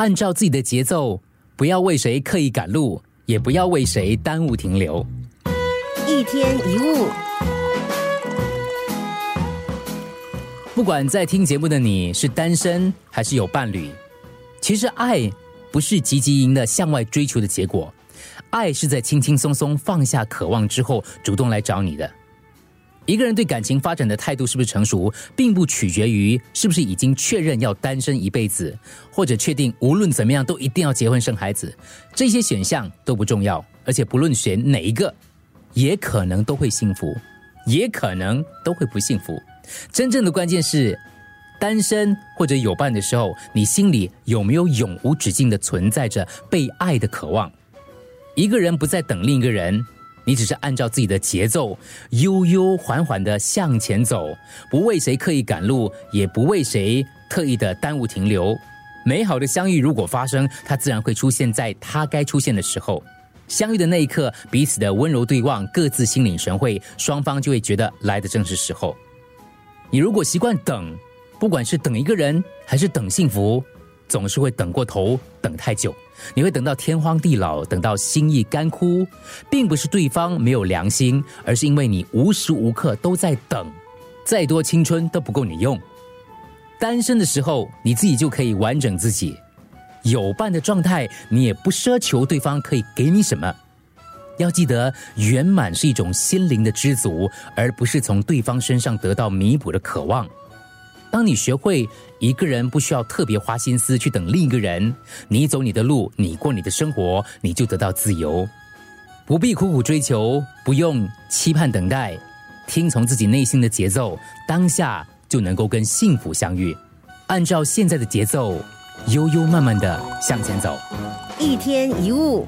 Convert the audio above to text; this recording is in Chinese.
按照自己的节奏，不要为谁刻意赶路，也不要为谁耽误停留。一天一物，不管在听节目的你是单身还是有伴侣，其实爱不是积极营的向外追求的结果，爱是在轻轻松松放下渴望之后，主动来找你的。一个人对感情发展的态度是不是成熟，并不取决于是不是已经确认要单身一辈子，或者确定无论怎么样都一定要结婚生孩子，这些选项都不重要，而且不论选哪一个，也可能都会幸福，也可能都会不幸福。真正的关键是，单身或者有伴的时候，你心里有没有永无止境的存在着被爱的渴望？一个人不再等另一个人。你只是按照自己的节奏，悠悠缓缓的向前走，不为谁刻意赶路，也不为谁特意的耽误停留。美好的相遇如果发生，它自然会出现在它该出现的时候。相遇的那一刻，彼此的温柔对望，各自心领神会，双方就会觉得来的正是时候。你如果习惯等，不管是等一个人，还是等幸福，总是会等过头，等太久。你会等到天荒地老，等到心意干枯，并不是对方没有良心，而是因为你无时无刻都在等，再多青春都不够你用。单身的时候，你自己就可以完整自己；有伴的状态，你也不奢求对方可以给你什么。要记得，圆满是一种心灵的知足，而不是从对方身上得到弥补的渴望。当你学会一个人不需要特别花心思去等另一个人，你走你的路，你过你的生活，你就得到自由，不必苦苦追求，不用期盼等待，听从自己内心的节奏，当下就能够跟幸福相遇。按照现在的节奏，悠悠慢慢的向前走。一天一物。